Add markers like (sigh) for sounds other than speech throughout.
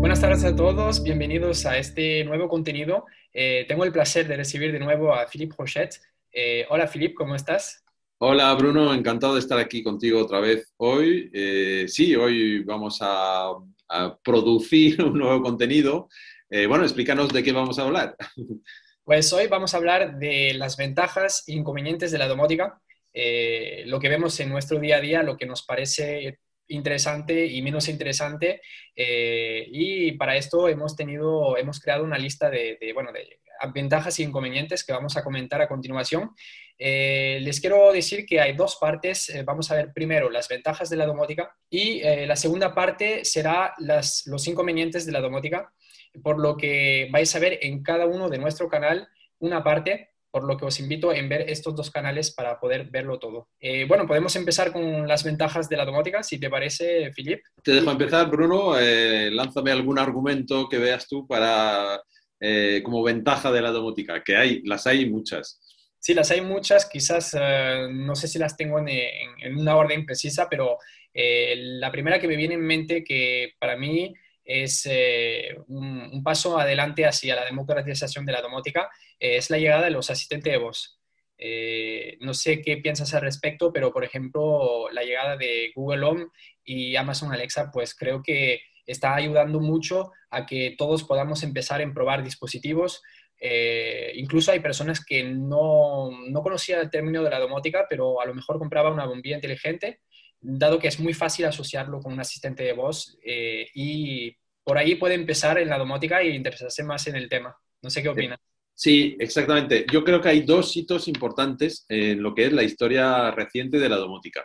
Buenas tardes a todos, bienvenidos a este nuevo contenido. Eh, tengo el placer de recibir de nuevo a Philippe Rochette. Eh, hola Philippe, ¿cómo estás? Hola Bruno, encantado de estar aquí contigo otra vez hoy. Eh, sí, hoy vamos a, producir (laughs) un nuevo contenido. bueno, explícanos de qué vamos a hablar. (laughs) Pues hoy vamos a hablar de las ventajas e inconvenientes de la domótica, lo que vemos en nuestro día a día, lo que nos parece interesante y menos interesante. Eh, y para esto hemos tenido, hemos creado una lista de, bueno, de ventajas e inconvenientes que vamos a comentar a continuación. Eh, les quiero decir que hay dos partes. Eh, vamos a ver primero las ventajas de la domótica y la segunda parte será los inconvenientes de la domótica, por lo que vais a ver en cada uno de nuestro canal una parte por lo que os invito en ver estos dos canales para poder verlo todo. Eh, bueno, podemos empezar con las ventajas de la domótica, si te parece, Philip. Te dejo empezar, Bruno. Eh, lánzame algún argumento que veas tú para eh, como ventaja de la domótica, que hay, las hay muchas. Sí, las hay muchas, quizás no sé si las tengo en, en una orden precisa, pero la primera que me viene en mente que para mí es eh, un, paso adelante hacia la democratización de la domótica, eh, es la llegada de los asistentes de voz. Eh, no sé qué piensas al respecto, pero por ejemplo, la llegada de Google Home y Amazon Alexa, pues creo que está ayudando mucho a que todos podamos empezar a probar dispositivos. incluso hay personas que no, no conocían el término de la domótica, pero a lo mejor compraba una bombilla inteligente dado que es muy fácil asociarlo con un asistente de voz eh, y por ahí puede empezar en la domótica y interesarse más en el tema. No sé qué opinas. Sí, exactamente. Yo creo que hay dos hitos importantes en lo que es la historia reciente de la domótica.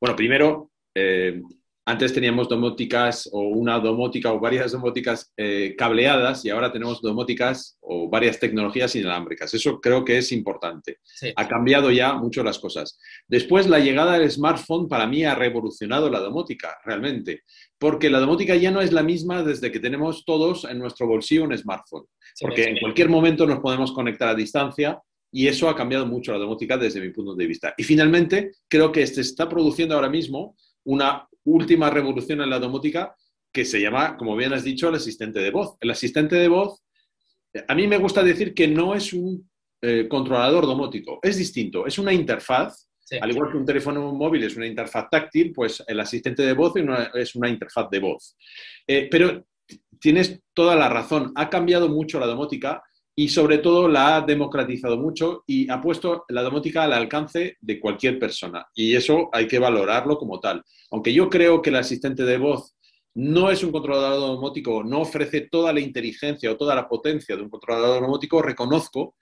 Bueno, primero, eh, antes teníamos domóticas o una domótica o varias domóticas eh, cableadas y ahora tenemos domóticas o varias tecnologías inalámbricas. Eso creo que es importante. Ha cambiado ya mucho las cosas. Después, la llegada del smartphone para mí ha revolucionado la domótica, realmente, porque la domótica ya no es la misma desde que tenemos todos en nuestro bolsillo un smartphone, porque en cualquier momento nos podemos conectar a distancia y eso ha cambiado mucho la domótica desde mi punto de vista. Y finalmente, creo que se está produciendo ahora mismo una última revolución en la domótica que se llama, como bien has dicho, el asistente de voz. El asistente de voz, a mí me gusta decir que no es un eh, controlador domótico, es distinto, es una interfaz. Al igual que un teléfono móvil es una interfaz táctil, pues el asistente de voz es una interfaz de voz. Eh, pero tienes toda la razón, ha cambiado mucho la domótica y sobre todo la ha democratizado mucho y ha puesto la domótica al alcance de cualquier persona. Y eso hay que valorarlo como tal. Aunque yo creo que el asistente de voz no es un controlador domótico, no ofrece toda la inteligencia o toda la potencia de un controlador domótico, reconozco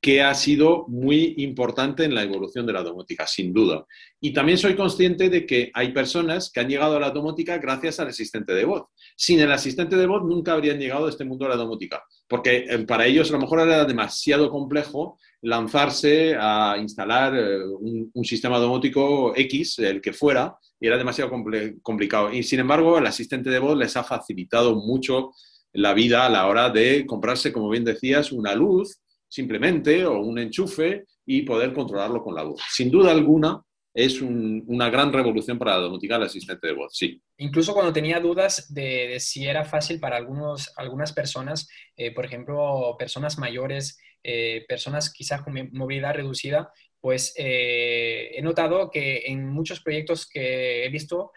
que ha sido muy importante en la evolución de la domótica, sin duda. Y también soy consciente de que hay personas que han llegado a la domótica gracias al asistente de voz. Sin el asistente de voz nunca habrían llegado a este mundo de la domótica, porque eh, para ellos a lo mejor era demasiado complejo lanzarse a instalar eh, un, sistema domótico X, el que fuera, y era demasiado complicado. Y sin embargo, el asistente de voz les ha facilitado mucho la vida a la hora de comprarse, como bien decías, una luz simplemente o un enchufe y poder controlarlo con la voz. Sin duda alguna, es una gran revolución para la domótica el asistente de voz, sí. Incluso cuando tenía dudas de, si era fácil para algunos, algunas personas, eh, por ejemplo, personas mayores, eh, personas quizás con movilidad reducida, pues eh, he notado que en muchos proyectos que he visto,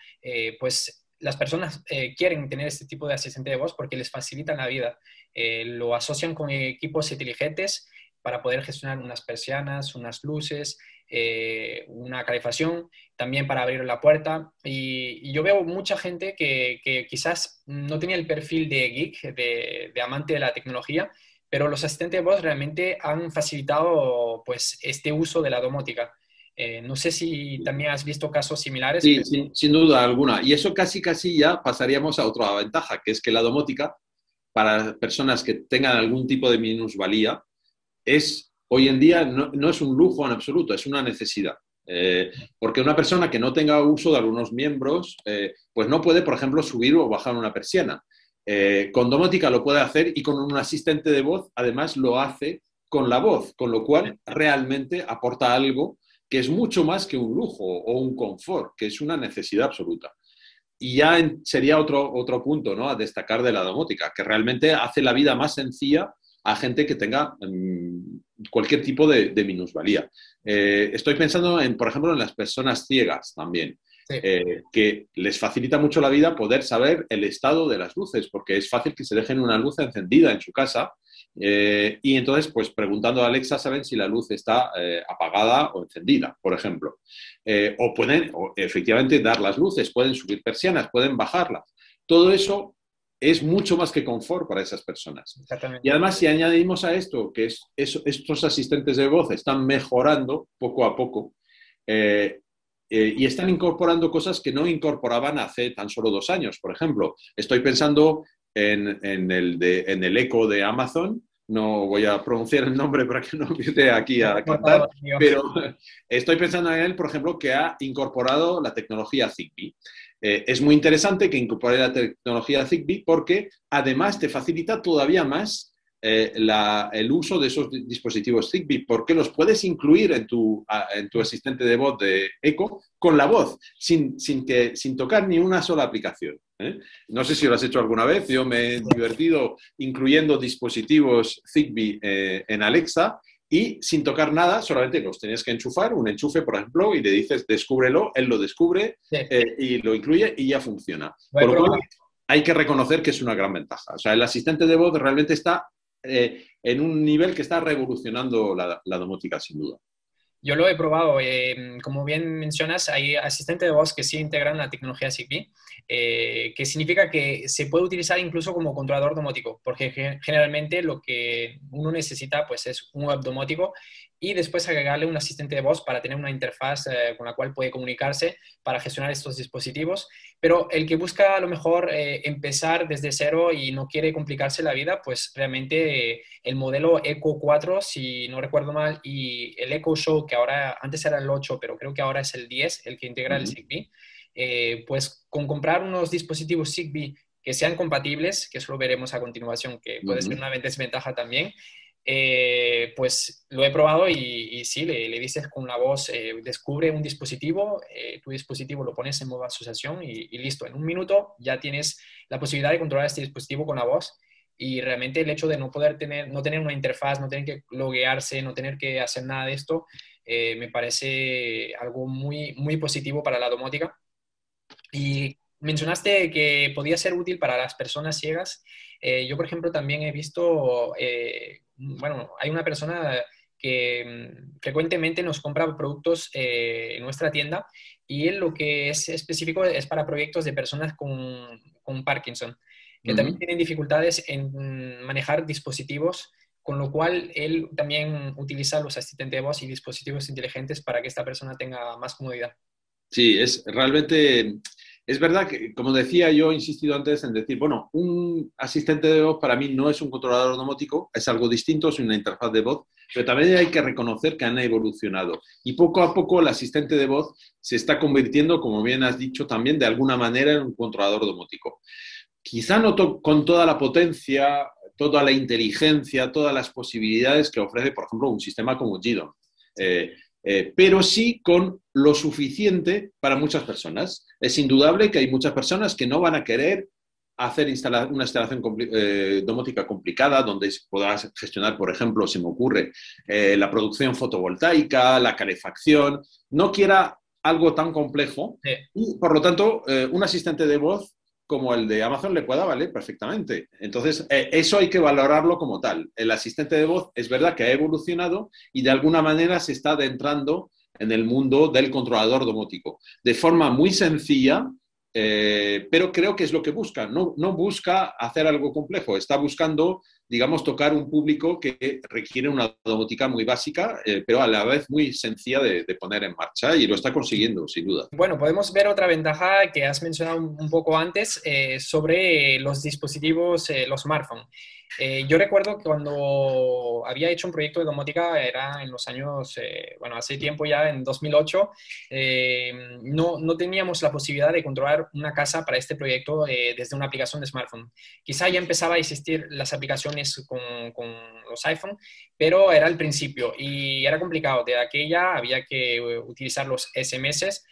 pues las personas quieren tener este tipo de asistente de voz porque les facilitan la vida. Lo asocian con equipos inteligentes para poder gestionar unas persianas, unas luces, eh, una calefacción, también para abrir la puerta. Y, yo veo mucha gente que, quizás no tenía el perfil de geek, de, amante de la tecnología, pero los asistentes de voz realmente han facilitado pues, este uso de la domótica. Eh, no sé si también has visto casos similares. Sí, sin, duda alguna. Y eso casi, casi ya pasaríamos a otra ventaja, que es que la domótica, para personas que tengan algún tipo de minusvalía, es hoy en día no, es un lujo en absoluto, es una necesidad. Eh, porque una persona que no tenga uso de algunos miembros, eh, pues no puede, por ejemplo, subir o bajar una persiana. Eh, con domótica lo puede hacer y con un asistente de voz, además, lo hace con la voz, con lo cual realmente aporta algo que es mucho más que un lujo o un confort, que es una necesidad absoluta. Y ya sería otro, otro punto ¿no? a destacar de la domótica, que realmente hace la vida más sencilla a gente que tenga mm, cualquier tipo de, minusvalía. Eh, estoy pensando, en, por ejemplo, en las personas ciegas también. Eh, que les facilita mucho la vida poder saber el estado de las luces, porque es fácil que se dejen una luz encendida en su casa eh, y entonces, pues preguntando a Alexa, saben si la luz está apagada o encendida, por ejemplo. o pueden efectivamente dar las luces, pueden subir persianas, pueden bajarlas. Todo eso es mucho más que confort para esas personas. Y además, si añadimos a esto que es, estos asistentes de voz están mejorando poco a poco eh, eh, y están incorporando cosas que no incorporaban hace tan solo dos años. Por ejemplo, estoy pensando en, el, en el eco de Amazon, no voy a pronunciar el nombre para que no empiece aquí a cantar, pero estoy pensando en él, por ejemplo, que ha incorporado la tecnología Zigbee. Eh, es muy interesante que incorpore la tecnología Zigbee porque además te facilita todavía más eh, el uso de esos dispositivos Zigbee, porque los puedes incluir en tu, en tu asistente de voz de Echo con la voz, sin, sin, que, sin tocar ni una sola aplicación. ¿Eh? No sé si lo has hecho alguna vez, yo me he divertido incluyendo dispositivos Zigbee eh, en Alexa y sin tocar nada, solamente los tenías que enchufar, un enchufe, por ejemplo, y le dices, descúbrelo, él lo descubre y lo incluye y ya funciona. Por lo cual, hay que reconocer que es una gran ventaja. O sea, el asistente de voz realmente está eh, en un nivel que está revolucionando la, domótica, sin duda. Yo lo he probado. Eh, como bien mencionas, hay asistentes de voz que sí integran la tecnología Zigbee, eh, que significa que se puede utilizar incluso como controlador domótico, porque generalmente lo que uno necesita pues, es un web domótico y después agregarle un asistente de voz para tener una interfaz eh, con la cual puede comunicarse para gestionar estos dispositivos. Pero el que busca a lo mejor eh, empezar desde cero y no quiere complicarse la vida, pues realmente eh, el modelo Eco 4, si no recuerdo mal, y el Eco Show, que ahora antes era el 8, pero creo que ahora es el 10, el que integra el Zigbee, pues con comprar unos dispositivos Zigbee que sean compatibles, que eso lo veremos a continuación, que puede ser una desventaja también, eh, pues lo he probado y, y sí, le, dices con la voz, eh, descubre un dispositivo, eh, tu dispositivo lo pones en modo asociación y, listo. En un minuto ya tienes la posibilidad de controlar este dispositivo con la voz y realmente el hecho de no poder tener, no tener una interfaz, no tener que loguearse, no tener que hacer nada de esto, me parece algo muy, muy positivo para la domótica. Y mencionaste que podía ser útil para las personas ciegas. yo, por ejemplo, también he visto bueno, hay una persona que mm, frecuentemente nos compra productos eh, en nuestra tienda y él lo que es específico es para proyectos de personas con, con Parkinson, que también tienen dificultades en manejar dispositivos, con lo cual él también utiliza los asistentes de voz y dispositivos inteligentes para que esta persona tenga más comodidad. Sí, es realmente es verdad que, como decía, yo he insistido antes en decir, bueno, un asistente de voz para mí no es un controlador domótico, es algo distinto, es una interfaz de voz, pero también hay que reconocer que han evolucionado. Y poco a poco el asistente de voz se está convirtiendo, como bien has dicho, también de alguna manera en un controlador domótico. Quizá no con toda la potencia, toda la inteligencia, todas las posibilidades que ofrece, por ejemplo, un sistema como GIDON. Eh, eh, pero sí con lo suficiente para muchas personas. Es indudable que hay muchas personas que no van a querer hacer una instalación eh, domótica complicada donde podrás gestionar, por ejemplo, se me ocurre, eh, la producción fotovoltaica, la calefacción, no quiera algo tan complejo y, por lo tanto, un asistente de voz como el de Amazon le pueda valer perfectamente. Entonces, eh, eso hay que valorarlo como tal. El asistente de voz es verdad que ha evolucionado y de alguna manera se está adentrando en el mundo del controlador domótico. De forma muy sencilla, eh, pero creo que es lo que busca. No, no busca hacer algo complejo, está buscando, digamos, tocar un público que requiere una domótica muy básica, eh, pero a la vez muy sencilla de, poner en marcha y lo está consiguiendo, sin duda. Bueno, podemos ver otra ventaja que has mencionado un poco antes eh, sobre los dispositivos, los smartphones. Eh, yo recuerdo que cuando había hecho un proyecto de domótica, era en los años, eh, bueno, hace tiempo ya, en 2008, eh, no, no, teníamos la posibilidad de controlar una casa para este proyecto desde una aplicación de smartphone. Quizá ya empezaba a existir las aplicaciones con, con los iPhone, pero era el principio y era complicado. De aquella había que utilizar los SMS,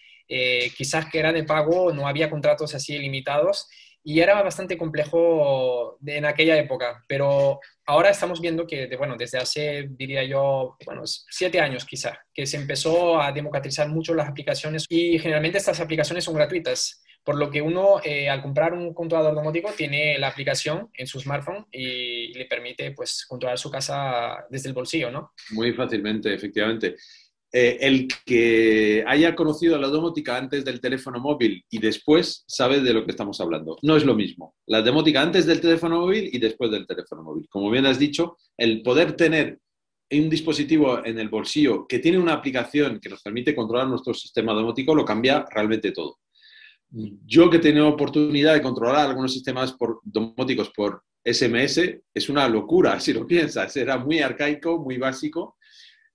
quizás que era de pago, no había contratos así limitados y era bastante complejo en aquella época, pero ahora estamos viendo que, bueno, desde hace, diría yo, bueno, siete años quizá, que se empezó a democratizar mucho las aplicaciones y generalmente estas aplicaciones son gratuitas, por lo que uno eh, al comprar un controlador domótico tiene la aplicación en su smartphone y le permite pues controlar su casa desde el bolsillo, ¿no? Muy fácilmente, efectivamente. Eh, el que haya conocido la domótica antes del teléfono móvil y después sabe de lo que estamos hablando. No es lo mismo. La domótica antes del teléfono móvil y después del teléfono móvil. Como bien has dicho, el poder tener un dispositivo en el bolsillo que tiene una aplicación que nos permite controlar nuestro sistema domótico lo cambia realmente todo. Yo que he tenido oportunidad de controlar algunos sistemas domóticos por SMS, es una locura (laughs) si lo piensas. Era muy arcaico, muy básico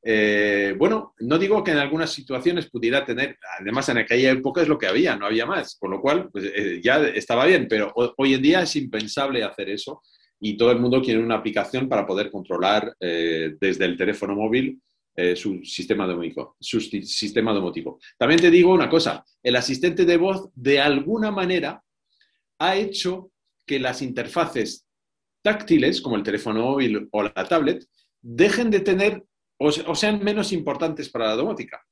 eh, bueno, no digo que en algunas situaciones pudiera tener, además en aquella época es lo que había, no había más, con lo cual pues, eh, ya estaba bien, pero hoy en día es impensable hacer eso y todo el mundo quiere una aplicación para poder controlar eh, desde el teléfono móvil su sistema domótico, su sistema. También te digo una cosa, el asistente de voz de alguna manera ha hecho que las interfaces táctiles, como el teléfono móvil o la tablet, dejen de tener o, sean menos importantes para la domótica.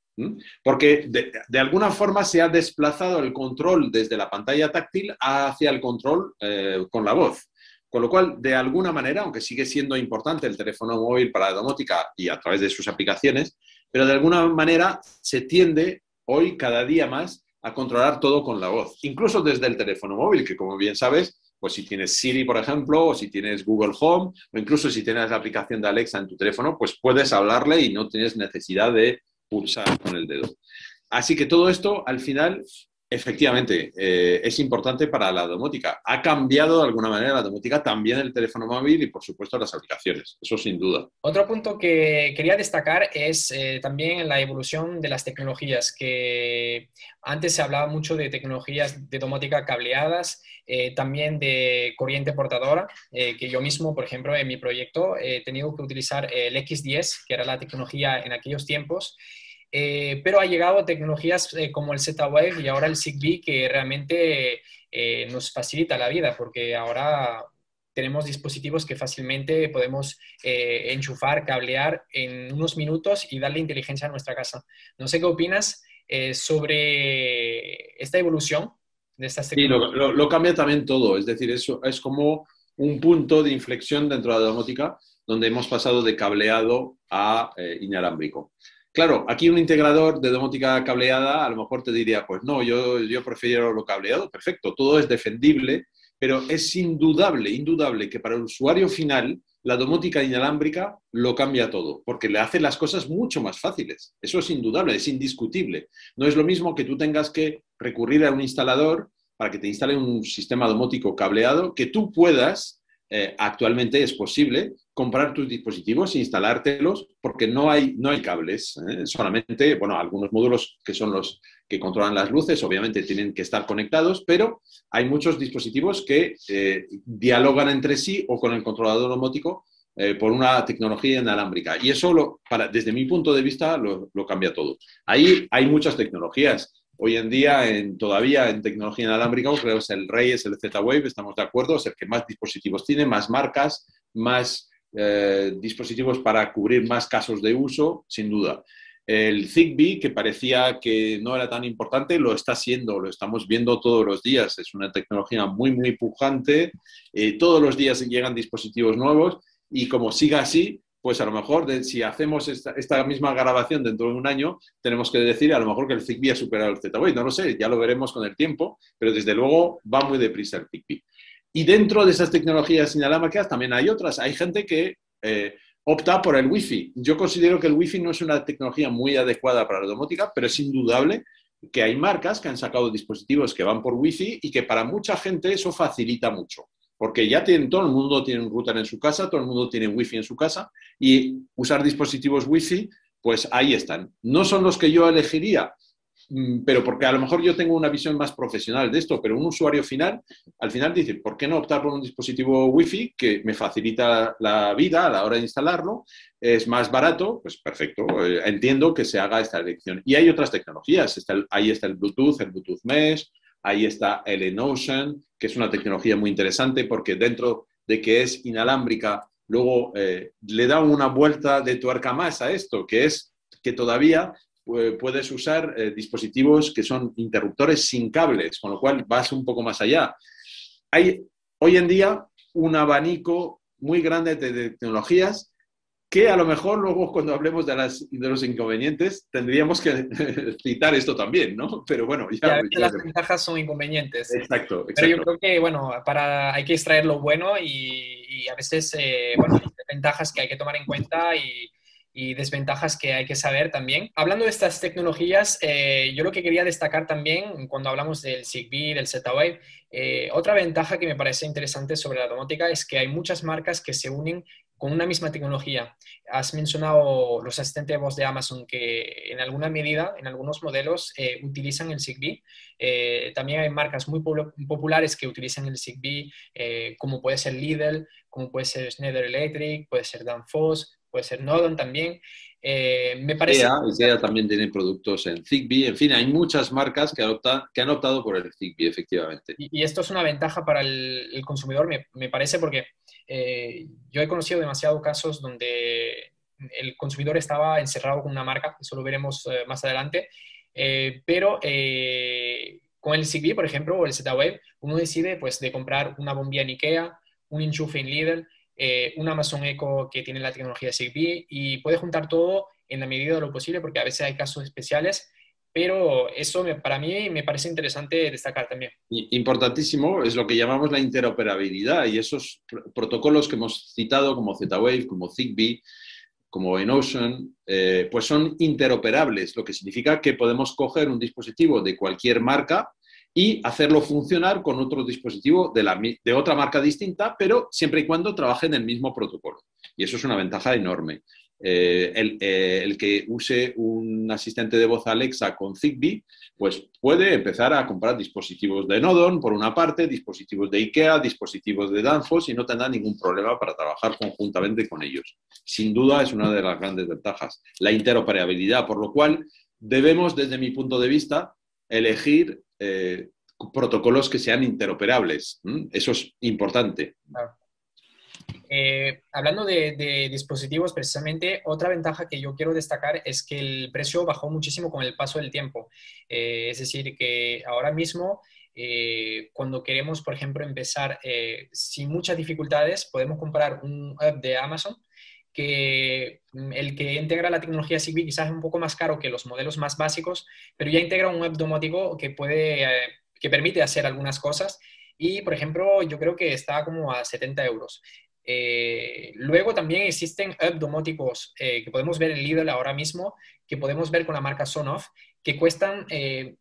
Porque de, alguna forma se ha desplazado el control desde la pantalla táctil hacia el control eh, con la voz. Con lo cual, de alguna manera, aunque sigue siendo importante el teléfono móvil para la domótica y a través de sus aplicaciones, pero de alguna manera se tiende hoy cada día más a controlar todo con la voz, incluso desde el teléfono móvil, que como bien sabes, pues si tienes Siri, por ejemplo, o si tienes Google Home, o incluso si tienes la aplicación de Alexa en tu teléfono, pues puedes hablarle y no tienes necesidad de pulsar con el dedo. Así que todo esto, al final, efectivamente, eh, es importante para la domótica. Ha cambiado de alguna manera la domótica, también el teléfono móvil y, por supuesto, las aplicaciones. Eso sin duda. Otro punto que quería destacar es eh, también la evolución de las tecnologías, que antes se hablaba mucho de tecnologías de domótica cableadas eh, también de corriente portadora, que yo mismo, por ejemplo, en mi proyecto he tenido que utilizar el X10, que era la tecnología en aquellos tiempos, eh, pero ha llegado tecnologías como el Z-Wave y ahora el Zigbee, que realmente nos facilita la vida, porque ahora tenemos dispositivos que fácilmente podemos enchufar, cablear en unos minutos y darle inteligencia a nuestra casa. No sé qué opinas sobre esta evolución Sí, lo, cambia también todo. Es decir, eso es como un punto de inflexión dentro de la domótica donde hemos pasado de cableado a eh, inalámbrico. Claro, aquí un integrador de domótica cableada a lo mejor te diría, pues no, yo, yo prefiero lo cableado, perfecto, todo es defendible, pero es indudable, indudable que para el usuario final la domótica inalámbrica lo cambia todo, porque le hace las cosas mucho más fáciles. Eso es indudable, es indiscutible. No es lo mismo que tú tengas que recurrir a un instalador para que te instale un sistema domótico cableado, que tú puedas, eh, actualmente es posible, comprar tus dispositivos e instalártelos, porque no hay, no hay cables, ¿eh? solamente, bueno, algunos módulos que son los que controlan las luces, obviamente tienen que estar conectados, pero hay muchos dispositivos que eh, dialogan entre sí o con el controlador domótico por una tecnología inalámbrica. Y eso, lo, para, desde mi punto de vista, lo, cambia todo. Ahí hay muchas tecnologías. Hoy en día, en, todavía en tecnología inalámbrica, creo que es el rey, es el Z-Wave, estamos de acuerdo, es el que más dispositivos tiene, más marcas, más eh, dispositivos para cubrir más casos de uso, sin duda. El Zigbee, que parecía que no era tan importante, lo está siendo, lo estamos viendo todos los días. Es una tecnología muy, muy pujante. Eh, todos los días llegan dispositivos nuevos y como siga así, pues a lo mejor si hacemos esta, misma grabación dentro de un año, tenemos que decir a lo mejor que el Zigbee ha superado el Z-Wave. No lo sé, ya lo veremos con el tiempo, pero desde luego va muy deprisa el Zigbee. Y dentro de esas tecnologías inalámbricas también hay otras. Hay gente que eh, opta por el Wi-Fi. Yo considero que el Wi-Fi no es una tecnología muy adecuada para la domótica, pero es indudable que hay marcas que han sacado dispositivos que van por Wi-Fi y que para mucha gente eso facilita mucho. Porque ya tienen, todo el mundo tiene un router en su casa, todo el mundo tiene wifi en su casa y usar dispositivos wifi, pues ahí están. No son los que yo elegiría, mm, pero porque a lo mejor yo tengo una visión más profesional de esto, pero un usuario final, al final dice, ¿por qué no optar por un dispositivo wifi que me facilita la vida a la hora de instalarlo? Es más barato, pues perfecto, eh, entiendo que se haga esta elección. Y hay otras tecnologías, ahí está el Bluetooth, el Bluetooth Mesh, Ahí está el Enocean, que es una tecnología muy interesante porque dentro de que es inalámbrica, luego eh, le da una vuelta de tuerca más a esto, que es que todavía eh, puedes usar eh, dispositivos que son interruptores sin cables, con lo cual vas un poco más allá. Hay hoy en día un abanico muy grande de tecnologías que a lo mejor luego cuando hablemos de, las, de los inconvenientes tendríamos que (laughs) citar esto también, ¿no? Pero bueno, ya... las ventajas son inconvenientes. Exacto, exacto. Pero yo creo que, bueno, para, hay que extraer lo bueno y, a veces, eh, bueno, hay ventajas que hay que tomar en cuenta y, y desventajas que hay que saber también. Hablando de estas tecnologías, eh, yo lo que quería destacar también cuando hablamos del Zigbee, del Z-Wave, eh, otra ventaja que me parece interesante sobre la domótica es que hay muchas marcas que se unen con una misma tecnología. Has mencionado los asistentes de voz de Amazon que en alguna medida, en algunos modelos, eh, utilizan el Zigbee. también hay marcas muy populares que utilizan el Zigbee, como puede ser Lidl, como puede ser Schneider Electric, puede ser Danfoss, puede ser Nodon también. Eh, me parece... IKEA, también tiene productos en Zigbee. En fin, hay muchas marcas que, que han optado por el Zigbee, efectivamente. Y, esto es una ventaja para el, consumidor, me, parece, porque eh, yo he conocido demasiados casos donde el consumidor estaba encerrado con una marca, eso lo veremos eh, más adelante, pero con el Zigbee, por ejemplo, o el Z-Wave, uno decide pues, de comprar una bombilla en IKEA, un enchufe en Lidl, eh, un Amazon Echo que tiene la tecnología Zigbee y puede juntar todo en la medida de lo posible porque a veces hay casos especiales, pero eso para mí me parece interesante destacar también. Importantísimo es lo que llamamos la interoperabilidad y esos protocolos que hemos citado como Z-Wave, como Zigbee, como Enocean, eh, pues son interoperables, lo que significa que podemos coger un dispositivo de cualquier marca y hacerlo funcionar con otro dispositivo de, otra marca distinta, pero siempre y cuando trabaje en el mismo protocolo. Y eso es una ventaja enorme. Eh, eh, el, que use un asistente de voz Alexa con Zigbee, pues puede empezar a comprar dispositivos de Nodon por una parte, dispositivos de IKEA, dispositivos de Danfoss y no tendrá ningún problema para trabajar conjuntamente con ellos. Sin duda es una de las grandes ventajas, la interoperabilidad, por lo cual debemos, desde mi punto de vista, elegir eh, protocolos que sean interoperables. Eso es importante. Eh, hablando de, dispositivos, precisamente, otra ventaja que yo quiero destacar es que el precio bajó muchísimo con el paso del tiempo. Eh, es decir, que ahora mismo, cuando queremos, por ejemplo, empezar sin muchas dificultades, podemos comprar un app de Amazon que mm, el que integra la tecnología Zigbee quizás es un poco más caro que los modelos más básicos, pero ya integra un web domótico que puede, eh, que permite hacer algunas cosas y, por ejemplo, yo creo que está como a 70 euros. Eh, luego también existen web domóticos eh, que podemos ver en Lidl ahora mismo, que podemos ver con la marca Sonoff, que cuestan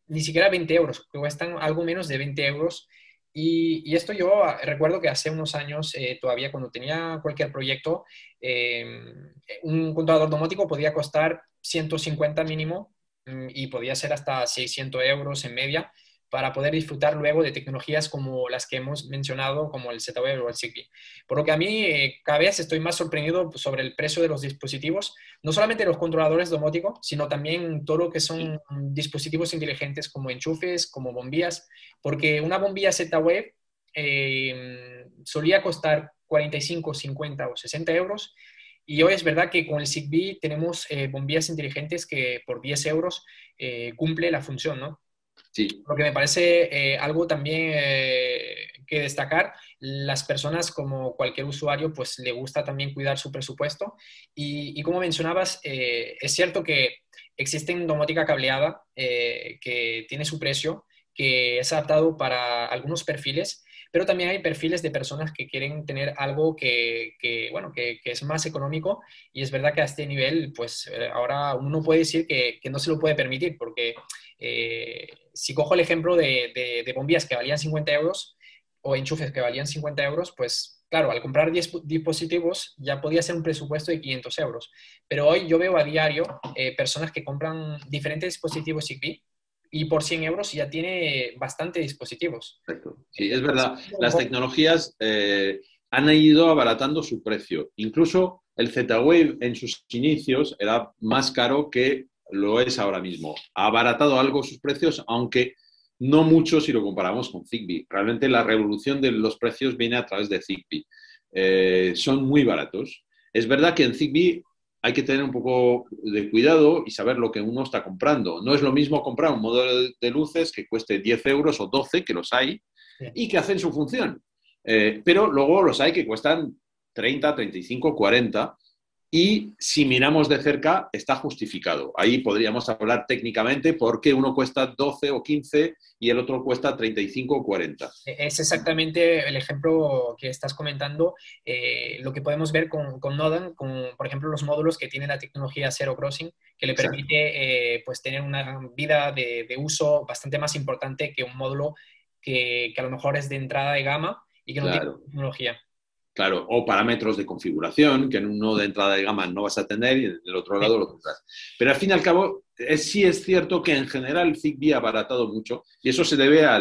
ni siquiera 20 euros, que cuestan algo menos de 20 euros y, esto yo recuerdo que hace unos años, eh, todavía cuando tenía cualquier proyecto, em, un controlador domótico podía costar 150 mínimo mm, y podía ser hasta 600 euros en media para poder disfrutar luego de tecnologías como las que hemos mencionado, como el Z-Wave o el Zigbee. Por lo que a mí eh, cada vez estoy más sorprendido sobre el precio de los dispositivos, no solamente los controladores domóticos, sino también todo lo que son dispositivos inteligentes como enchufes, como bombillas, porque una bombilla Z-Wave eh, solía costar 45, 50 o 60 euros. Y hoy es verdad que con el Zigbee tenemos eh, bombillas inteligentes que por 10 euros cumple la función, ¿no? Lo que me parece eh, algo también eh, que destacar, las personas como cualquier usuario, pues le gusta también cuidar su presupuesto. Y, como mencionabas, eh, es cierto que existe domótica cableada que tiene su precio, que es adaptado para algunos perfiles, pero también hay perfiles de personas que quieren tener algo que, bueno, que, es más económico y es verdad que a este nivel, pues ahora uno puede decir que, que no se lo puede permitir porque eh, si cojo el ejemplo de, bombillas que valían 50 euros, o enchufes que valían 50 euros, pues claro, al comprar 10 dispositivos ya podía ser un presupuesto de 500 euros. Pero hoy yo veo a diario eh, personas que compran diferentes dispositivos Zigbee y por 100 euros ya tiene bastante dispositivos. Sí, es verdad. Las tecnologías eh, han ido abaratando su precio. Incluso el Z-Wave en sus inicios era más caro que lo es ahora mismo. Ha abaratado algo sus precios, aunque no mucho si lo comparamos con Zigbee. Realmente la revolución de los precios viene a través de Zigbee. Eh, son muy baratos. Es verdad que en Zigbee hay que tener un poco de cuidado y saber lo que uno está comprando. No es lo mismo comprar un modelo de luces que cueste 10 euros o 12, que los hay, y que hacen su función. Eh, pero luego los hay que cuestan 30, 35, 40 y si miramos de cerca está justificado. Ahí podríamos hablar técnicamente por qué uno cuesta 12 o 15 y el otro cuesta 35 o 40. Es exactamente el ejemplo que estás comentando, eh, lo que podemos ver con, con Nodan, con, por ejemplo, los módulos que tiene la tecnología Zero Crossing, que le permite eh, pues, tener una vida de, uso bastante más importante que un módulo que, que, a lo mejor es de entrada de gama y que no tiene tecnología. Claro, o parámetros de configuración, que en uno de entrada de gama no vas a tener y en el otro lado lo tendrás. Pero al fin y al cabo, sí es cierto que en general Zigbee ha abaratado mucho y eso se debe a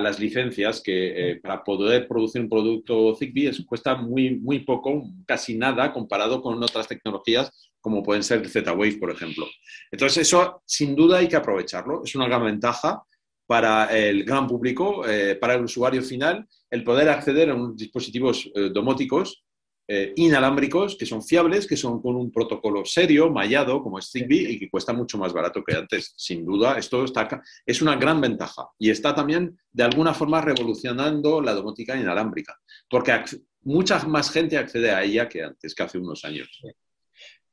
las licencias que eh, para poder producir un producto Zigbee cuesta muy, muy poco, casi nada comparado con otras tecnologías como pueden ser Z-Wave, por ejemplo. Entonces eso sin duda hay que aprovecharlo, es una gran ventaja para el gran público, eh, para el usuario final, el poder acceder a unos dispositivos eh, domóticos eh, inalámbricos que son fiables, que son con un protocolo serio, mallado, como Zigbee, y que cuesta mucho más barato que antes. Sin duda, esto está, es una gran ventaja y está también, de alguna forma, revolucionando la domótica inalámbrica, porque mucha más gente accede a ella que antes, que hace unos años.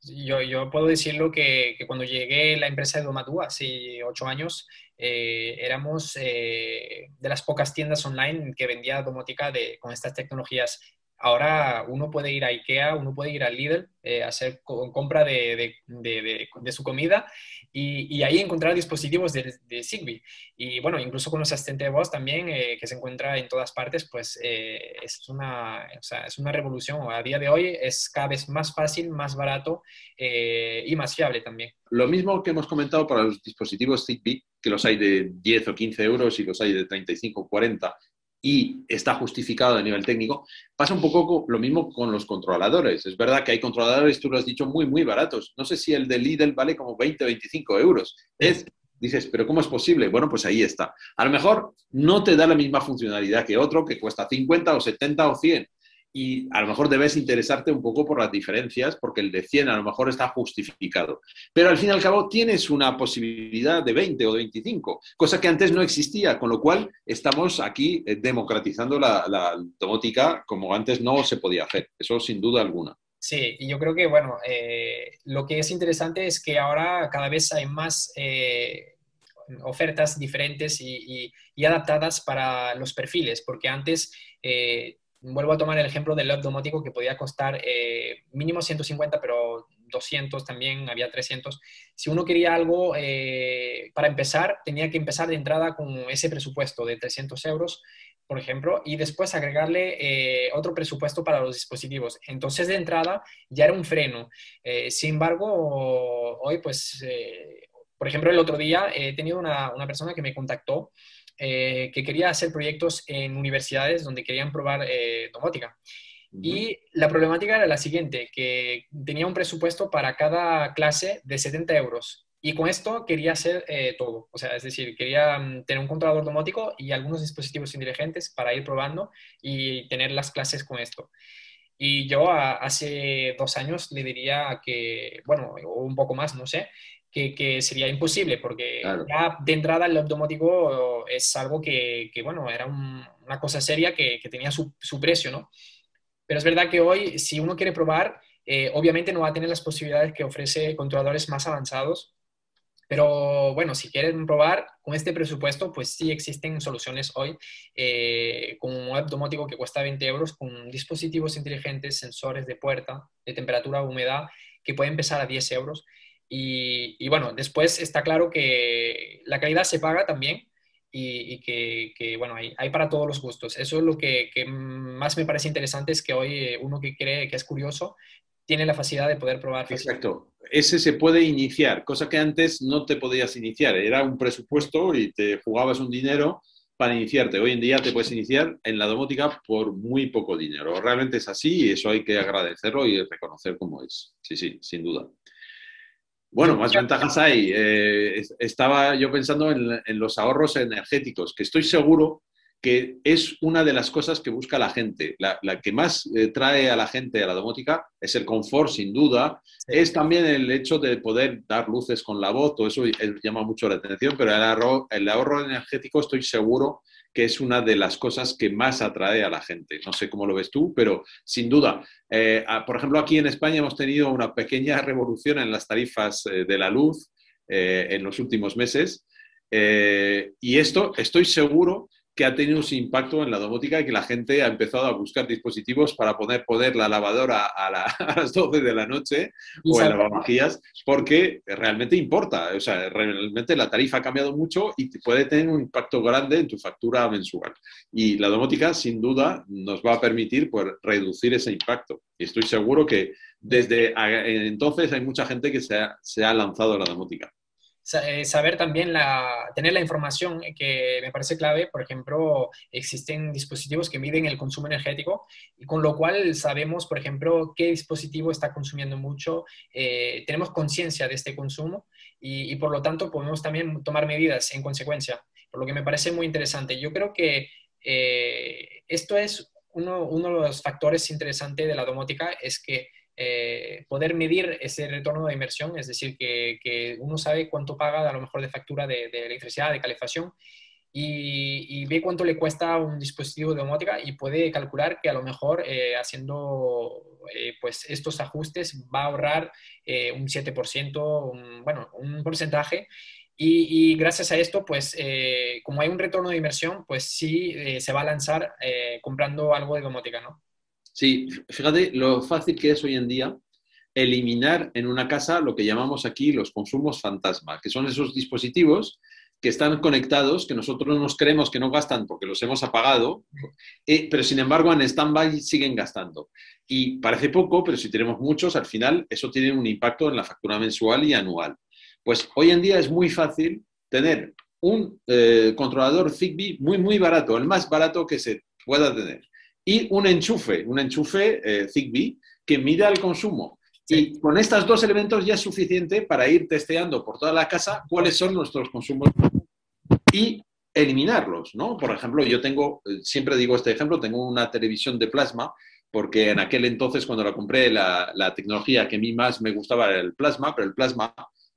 Yo, yo puedo decirlo que, que, cuando llegué a la empresa de Domatú hace ocho años, eh, éramos eh, de las pocas tiendas online que vendía domótica de, con estas tecnologías Ahora uno puede ir a IKEA, uno puede ir a Lidl, eh, hacer compra de, su comida y, ahí encontrar dispositivos de, Zigbee. Y bueno, incluso con los asistentes de voz también, eh, que se encuentra en todas partes, pues eh, es, una, es una revolución. A día de hoy es cada vez más fácil, más barato y más fiable también. Lo mismo que hemos comentado para los dispositivos Zigbee, que los hay de 10 o 15 euros y los hay de 35 o 40, y está justificado a nivel técnico, pasa un poco lo mismo con los controladores. Es verdad que hay controladores, tú lo has dicho, muy, muy baratos. No sé si el de Lidl vale como 20, 25 euros. Es, dices, pero ¿cómo es posible? Bueno, pues ahí está. A lo mejor no te da la misma funcionalidad que otro que cuesta 50 o 70 o 100, y a lo mejor debes interesarte un poco por las diferencias, porque el de 100 a lo mejor está justificado. Pero al fin y al cabo tienes una posibilidad de 20 o de 25, cosa que antes no existía, con lo cual estamos aquí eh, democratizando la, domótica como antes no se podía hacer, eso sin duda alguna. Sí, y yo creo que, bueno, eh, lo que es interesante es que ahora cada vez hay más eh, ofertas diferentes y, adaptadas para los perfiles, porque antes vuelvo a tomar el ejemplo del lab domótico que podía costar eh, mínimo 150, pero 200 también, había 300. Si uno quería algo eh, para empezar, tenía que empezar de entrada con ese presupuesto de 300 euros, por ejemplo, y después agregarle eh, otro presupuesto para los dispositivos. Entonces, de entrada, ya era un freno. sin embargo, hoy, pues, por ejemplo, el otro día he tenido una, una persona que me contactó eh, que quería hacer proyectos en universidades donde querían probar eh, domótica. Y la problemática era la siguiente, que tenía un presupuesto para cada clase de 70 euros. Y con esto quería hacer eh, todo. O sea, es decir, quería mm, tener un controlador domótico y algunos dispositivos inteligentes para ir probando y tener las clases con esto. Y yo hace dos años le diría que, bueno, o un poco más, no sé, que, sería imposible, porque ya de entrada el domótico es algo que, que bueno, era una cosa seria que, que tenía su, su, precio, ¿no? Pero es verdad que hoy, si uno quiere probar, eh, obviamente no va a tener las posibilidades que ofrece controladores más avanzados, pero bueno, si quieren probar con este presupuesto, pues sí existen soluciones hoy eh, con un web domótico que cuesta 20 euros, con dispositivos inteligentes, sensores de puerta, de temperatura, humedad, que puede empezar a 10 euros. Y, bueno, después está claro que la calidad se paga también, y, que, bueno, hay, hay, para todos los gustos. Eso es lo que, más me parece interesante, es que hoy eh, uno que cree que es curioso tiene la facilidad de poder probar. Exacto. Ese se puede iniciar, cosa que antes no te podías iniciar. Era un presupuesto y te jugabas un dinero para iniciarte. Hoy en día te puedes iniciar en la domótica por muy poco dinero. Realmente es así y eso hay que agradecerlo y reconocer cómo es. Sí, sí, sin duda. Bueno, más ventajas hay. Eh, estaba yo pensando en, los ahorros energéticos, que estoy seguro que es una de las cosas que busca la gente. La, que más eh, trae a la gente a la domótica es el confort, sin duda. Es también el hecho de poder dar luces con la voz, todo eso llama mucho la atención, pero el ahorro energético estoy seguro que es una de las cosas que más atrae a la gente. No sé cómo lo ves tú, pero sin duda. Eh, por ejemplo, aquí en España hemos tenido una pequeña (laughs) revolución en las tarifas eh, de la luz eh, en los últimos meses. y esto estoy seguro que ha tenido un impacto en la domótica y que la gente ha empezado a buscar dispositivos para poder poner la lavadora a, (laughs) las 12 de la noche o en lavavajillas, porque realmente importa. O sea, realmente la tarifa ha cambiado mucho y puede tener un impacto grande en tu factura mensual. Y la domótica, sin duda, nos va a permitir pues, reducir ese impacto. Y estoy seguro que desde entonces hay mucha gente que se ha, se ha lanzado a la domótica. Eh, saber también la, tener la información que me parece clave. Por ejemplo, existen dispositivos que miden el consumo energético y con lo cual sabemos, por ejemplo, qué dispositivo está consumiendo mucho. Eh, tenemos conciencia de este consumo y, por lo tanto podemos también tomar medidas en consecuencia, por lo que me parece muy interesante. Yo creo que eh, esto es uno, uno de los factores interesantes de la domótica, es que eh, poder medir ese retorno de inversión, es decir, que, uno sabe cuánto paga a lo mejor de factura de, electricidad, de calefacción, y, ve cuánto le cuesta un dispositivo de domótica y puede calcular que a lo mejor eh, haciendo eh, pues estos ajustes va a ahorrar un 7%, bueno, un porcentaje. Y, gracias a esto, pues como hay un retorno de inversión, pues sí se va a lanzar comprando algo de domótica, ¿no? Sí, fíjate lo fácil que es hoy en día eliminar en una casa lo que llamamos aquí los consumos fantasma, que son esos dispositivos que están conectados, que nosotros nos creemos que no gastan porque los hemos apagado, eh, pero sin embargo en stand-by siguen gastando. Y parece poco, pero si tenemos muchos, al final eso tiene un impacto en la factura mensual y anual. Pues hoy en día es muy fácil tener un eh, controlador Zigbee muy, muy barato, el más barato que se pueda tener y un enchufe, un enchufe eh, Zigbee que mida el consumo. Y con estos dos elementos ya es suficiente para ir testeando por toda la casa cuáles son nuestros consumos y eliminarlos, ¿no? Por ejemplo, yo tengo, eh, siempre digo este ejemplo, tengo una televisión de plasma porque en aquel entonces cuando la compré la, la tecnología que a mí más me gustaba era el plasma, pero el plasma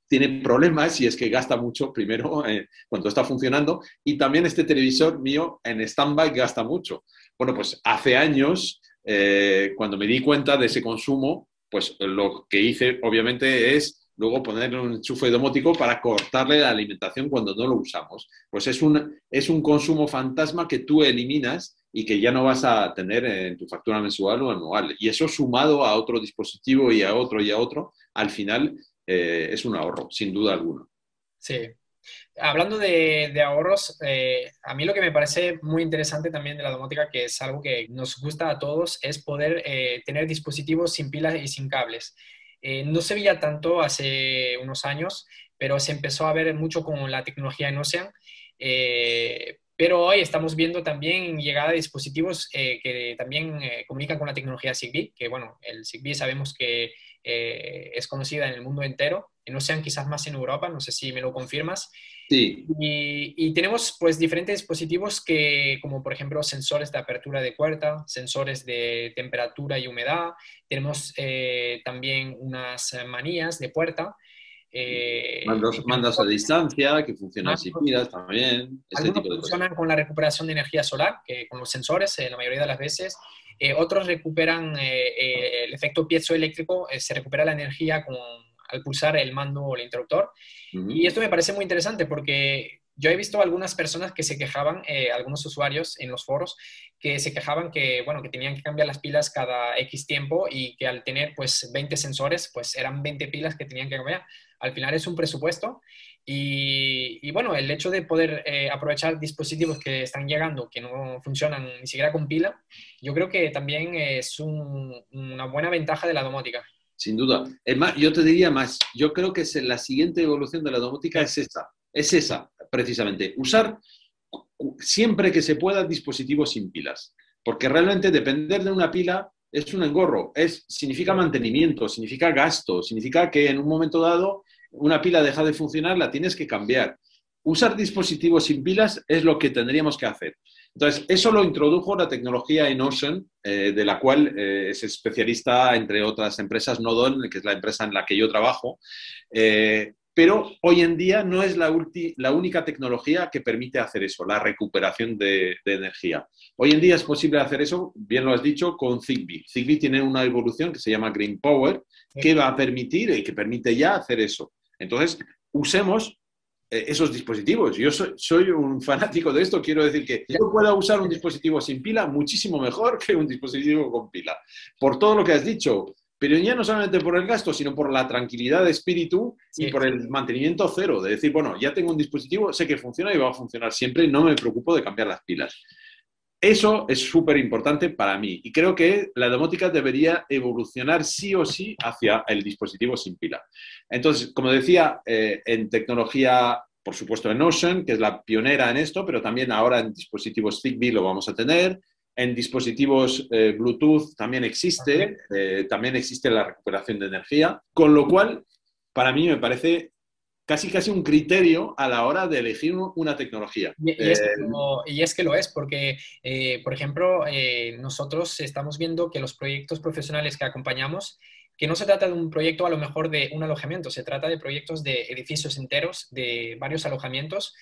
tiene problemas y es que gasta mucho primero eh, cuando está funcionando y también este televisor mío en stand-by gasta mucho. Bueno, pues hace años, eh, cuando me di cuenta de ese consumo, pues lo que hice obviamente es luego ponerle un enchufe domótico para cortarle la alimentación cuando no lo usamos. Pues es un, es un consumo fantasma que tú eliminas y que ya no vas a tener en tu factura mensual o anual. Y eso sumado a otro dispositivo y a otro y a otro, al final eh, es un ahorro, sin duda alguna. Sí. Hablando de, ahorros, eh, a mí lo que me parece muy interesante también de la domótica, que es algo que nos gusta a todos, es poder eh, tener dispositivos sin pilas y sin cables. no se veía tanto hace unos años, pero se empezó a ver mucho con la tecnología en Ocean. pero hoy estamos viendo también llegada de dispositivos que también comunican con la tecnología Zigbee, que bueno, el Zigbee sabemos que eh, es conocida en el mundo entero, no sean quizás más en Europa, no sé si me lo confirmas. Sí. Y, tenemos pues diferentes dispositivos que, como por ejemplo sensores de apertura de puerta, sensores de temperatura y humedad, tenemos eh, también unas manías de puerta. Eh, mandas, a distancia, que funcionan sin pilas también. Este funcionan con la recuperación de energía solar, que con los sensores la mayoría de las veces. Eh, otros recuperan eh, eh, el efecto piezoeléctrico, se recupera la energía con, al pulsar el mando o el interruptor. Y esto me parece muy interesante porque yo he visto algunas personas que se quejaban, algunos usuarios en los foros, que se quejaban que, bueno, que tenían que cambiar las pilas cada X tiempo y que al tener pues 20 sensores, pues eran 20 pilas que tenían que cambiar. Al final es un presupuesto Y, bueno, el hecho de poder eh, aprovechar dispositivos que están llegando, que no funcionan ni siquiera con pila, yo creo que también es una buena ventaja de la domótica. Sin duda. Es más, yo te diría más, yo creo que la siguiente evolución de la domótica es esa, es esa, precisamente. Usar siempre que se pueda dispositivos sin pilas. Porque realmente depender de una pila es un engorro, es, significa mantenimiento, significa gasto, significa que en un momento dado una pila deja de funcionar, la tienes que cambiar. Usar dispositivos sin pilas es lo que tendríamos que hacer. Entonces, eso lo introdujo la tecnología Inocean, eh, de la cual eh, es especialista, entre otras empresas, Nodon, que es la empresa en la que yo trabajo. Eh, pero hoy en día no es la, la, única tecnología que permite hacer eso, la recuperación de, de, energía. Hoy en día es posible hacer eso, bien lo has dicho, con Zigbee. Zigbee tiene una evolución que se llama Green Power, que va a permitir y que permite ya hacer eso. Entonces, usemos eh, esos dispositivos. Yo soy, un fanático de esto, quiero decir que yo pueda usar un dispositivo sin pila muchísimo mejor que un dispositivo con pila. Por todo lo que has dicho, pero ya no solamente por el gasto, sino por la tranquilidad de espíritu y por el mantenimiento cero, de decir, bueno, ya tengo un dispositivo, sé que funciona y va a funcionar siempre, no me preocupo de cambiar las pilas. Eso es súper importante para mí y creo que la domótica debería evolucionar sí o sí hacia el dispositivo sin pila. Entonces, como decía, eh, en tecnología, por supuesto, en Ocean, que es la pionera en esto, pero también ahora en dispositivos Zigbee lo vamos a tener. En dispositivos eh, Bluetooth también existe, eh, también existe la recuperación de energía, con lo cual, para mí me parece casi casi un criterio a la hora de elegir una tecnología. Y, es, que eh, lo, es, porque, eh, por ejemplo, eh, nosotros estamos viendo que los proyectos profesionales que acompañamos, que no se trata de un proyecto a lo mejor de un alojamiento, se trata de proyectos de edificios enteros, de varios alojamientos,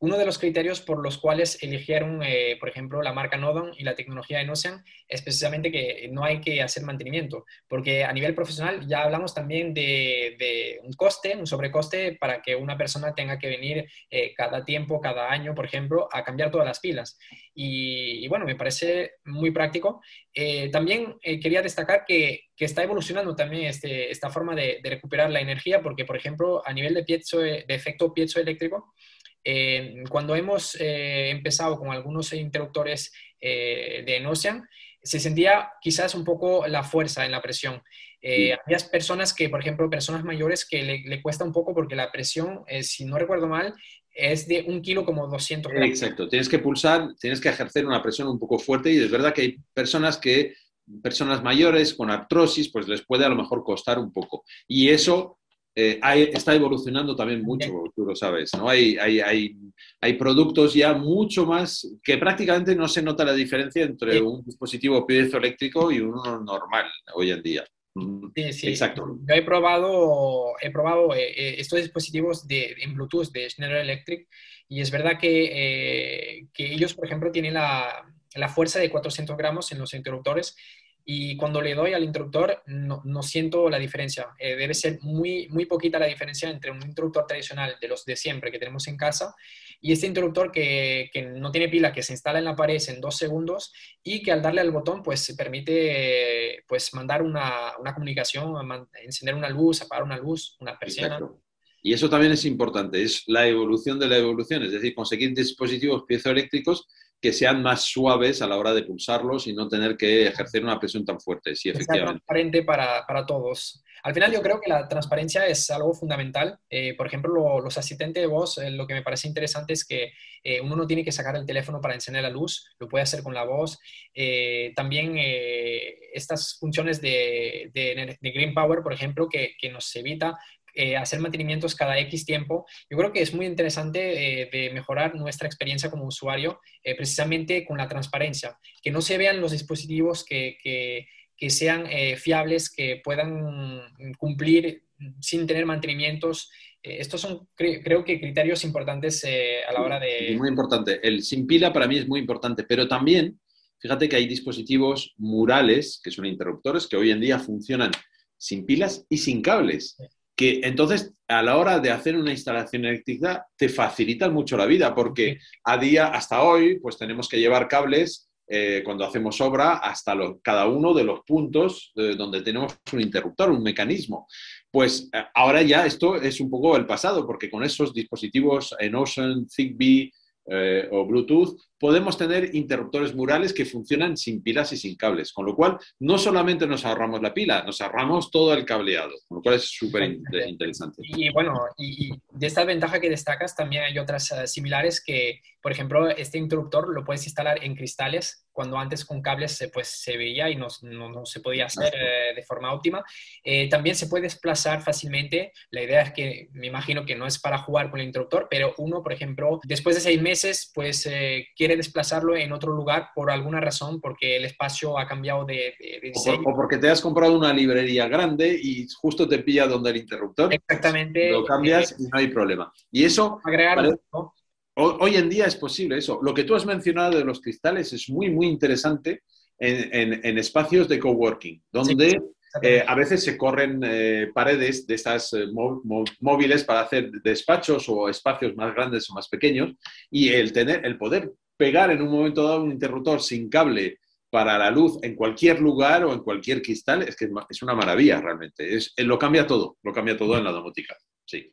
uno de los criterios por los cuales eligieron, eh, por ejemplo, la marca Nodon y la tecnología Enocean es precisamente que no hay que hacer mantenimiento, porque a nivel profesional ya hablamos también de, un coste, un sobrecoste para que una persona tenga que venir eh, cada tiempo, cada año, por ejemplo, a cambiar todas las pilas. Y, bueno, me parece muy práctico. Eh, también quería destacar que, está evolucionando también este, esta forma de, de, recuperar la energía, porque, por ejemplo, a nivel de, piezo, de efecto piezoeléctrico, eh, cuando hemos eh, empezado con algunos interruptores eh, de Nocean, se sentía quizás un poco la fuerza en la presión. Eh, Había personas que, por ejemplo, personas mayores que le, cuesta un poco porque la presión, si no recuerdo mal, es de un kilo como 200 gramos. Exacto, tienes que pulsar, tienes que ejercer una presión un poco fuerte y es verdad que hay personas que, personas mayores con artrosis, pues les puede a lo mejor costar un poco. Y eso eh, está evolucionando también mucho, tú lo sabes, ¿no? Hay, hay, hay, hay, productos ya mucho más que prácticamente no se nota la diferencia entre un dispositivo piezoeléctrico y uno normal hoy en día. Sí, sí. Exacto. Yo he probado, he probado eh, eh, estos dispositivos de, en Bluetooth de Schneider Electric y es verdad que, que ellos, por ejemplo, tienen la, la fuerza de 400 gramos en los interruptores y cuando le doy al interruptor no, no siento la diferencia. Eh, debe ser muy, muy poquita la diferencia entre un interruptor tradicional de los de siempre que tenemos en casa y este interruptor que, que, no tiene pila, que se instala en la pared en dos segundos y que al darle al botón pues permite pues mandar una, una comunicación, encender una luz, apagar una luz, una persiana. Y eso también es importante, es la evolución de la evolución, es decir, conseguir dispositivos piezoeléctricos que sean más suaves a la hora de pulsarlos y no tener que ejercer una presión tan fuerte. Sí, efectivamente. transparente para, para, todos. Al final yo creo que la transparencia es algo fundamental. Eh, por ejemplo, los asistentes de voz, eh, lo que me parece interesante es que eh, uno no tiene que sacar el teléfono para encender la luz, lo puede hacer con la voz. también estas funciones de, de, de, Green Power, por ejemplo, que, que nos evita eh, hacer mantenimientos cada X tiempo, yo creo que es muy interesante eh, de mejorar nuestra experiencia como usuario eh, precisamente con la transparencia, que no se vean los dispositivos que, que, que sean fiables, que puedan cumplir sin tener mantenimientos. estos son, creo que, criterios importantes a la hora de... Muy importante. El sin pila para mí es muy importante, pero también, fíjate que hay dispositivos murales, que son interruptores, que hoy en día funcionan sin pilas y sin cables que entonces a la hora de hacer una instalación eléctrica te facilitan mucho la vida porque a día hasta hoy pues tenemos que llevar cables eh, cuando hacemos obra hasta cada uno de los puntos donde tenemos un interruptor, un mecanismo. Pues eh, ahora ya esto es un poco el pasado, porque con esos dispositivos en Ocean, Zigbee eh, o Bluetooth, podemos tener interruptores murales que funcionan sin pilas y sin cables, con lo cual no solamente nos ahorramos la pila, nos ahorramos todo el cableado, con lo cual es súper interesante. Y bueno, y, de esta ventaja que destacas también hay otras eh, similares que, por ejemplo, este interruptor lo puedes instalar en cristales, cuando antes con cables pues, se veía y no, no, se podía hacer eh, de forma óptima. Eh, también se puede desplazar fácilmente. La idea es que me imagino que no es para jugar con el interruptor, pero uno, por ejemplo, después de seis meses, pues quiere desplazarlo en otro lugar por alguna razón, porque el espacio ha cambiado de, diseño. O, porque te has comprado una librería grande y justo te pilla donde el interruptor. Exactamente. Lo cambias y no hay problema. Y eso... Agregar Hoy en día es posible eso. Lo que tú has mencionado de los cristales es muy, muy interesante en, espacios de coworking, donde eh, a veces se corren eh, paredes de estas eh, móviles para hacer despachos o espacios más grandes o más pequeños y el, tener, el poder pegar en un momento dado un interruptor sin cable para la luz en cualquier lugar o en cualquier cristal es que es una maravilla realmente. Es, lo cambia todo, lo cambia todo en la domótica. Sí.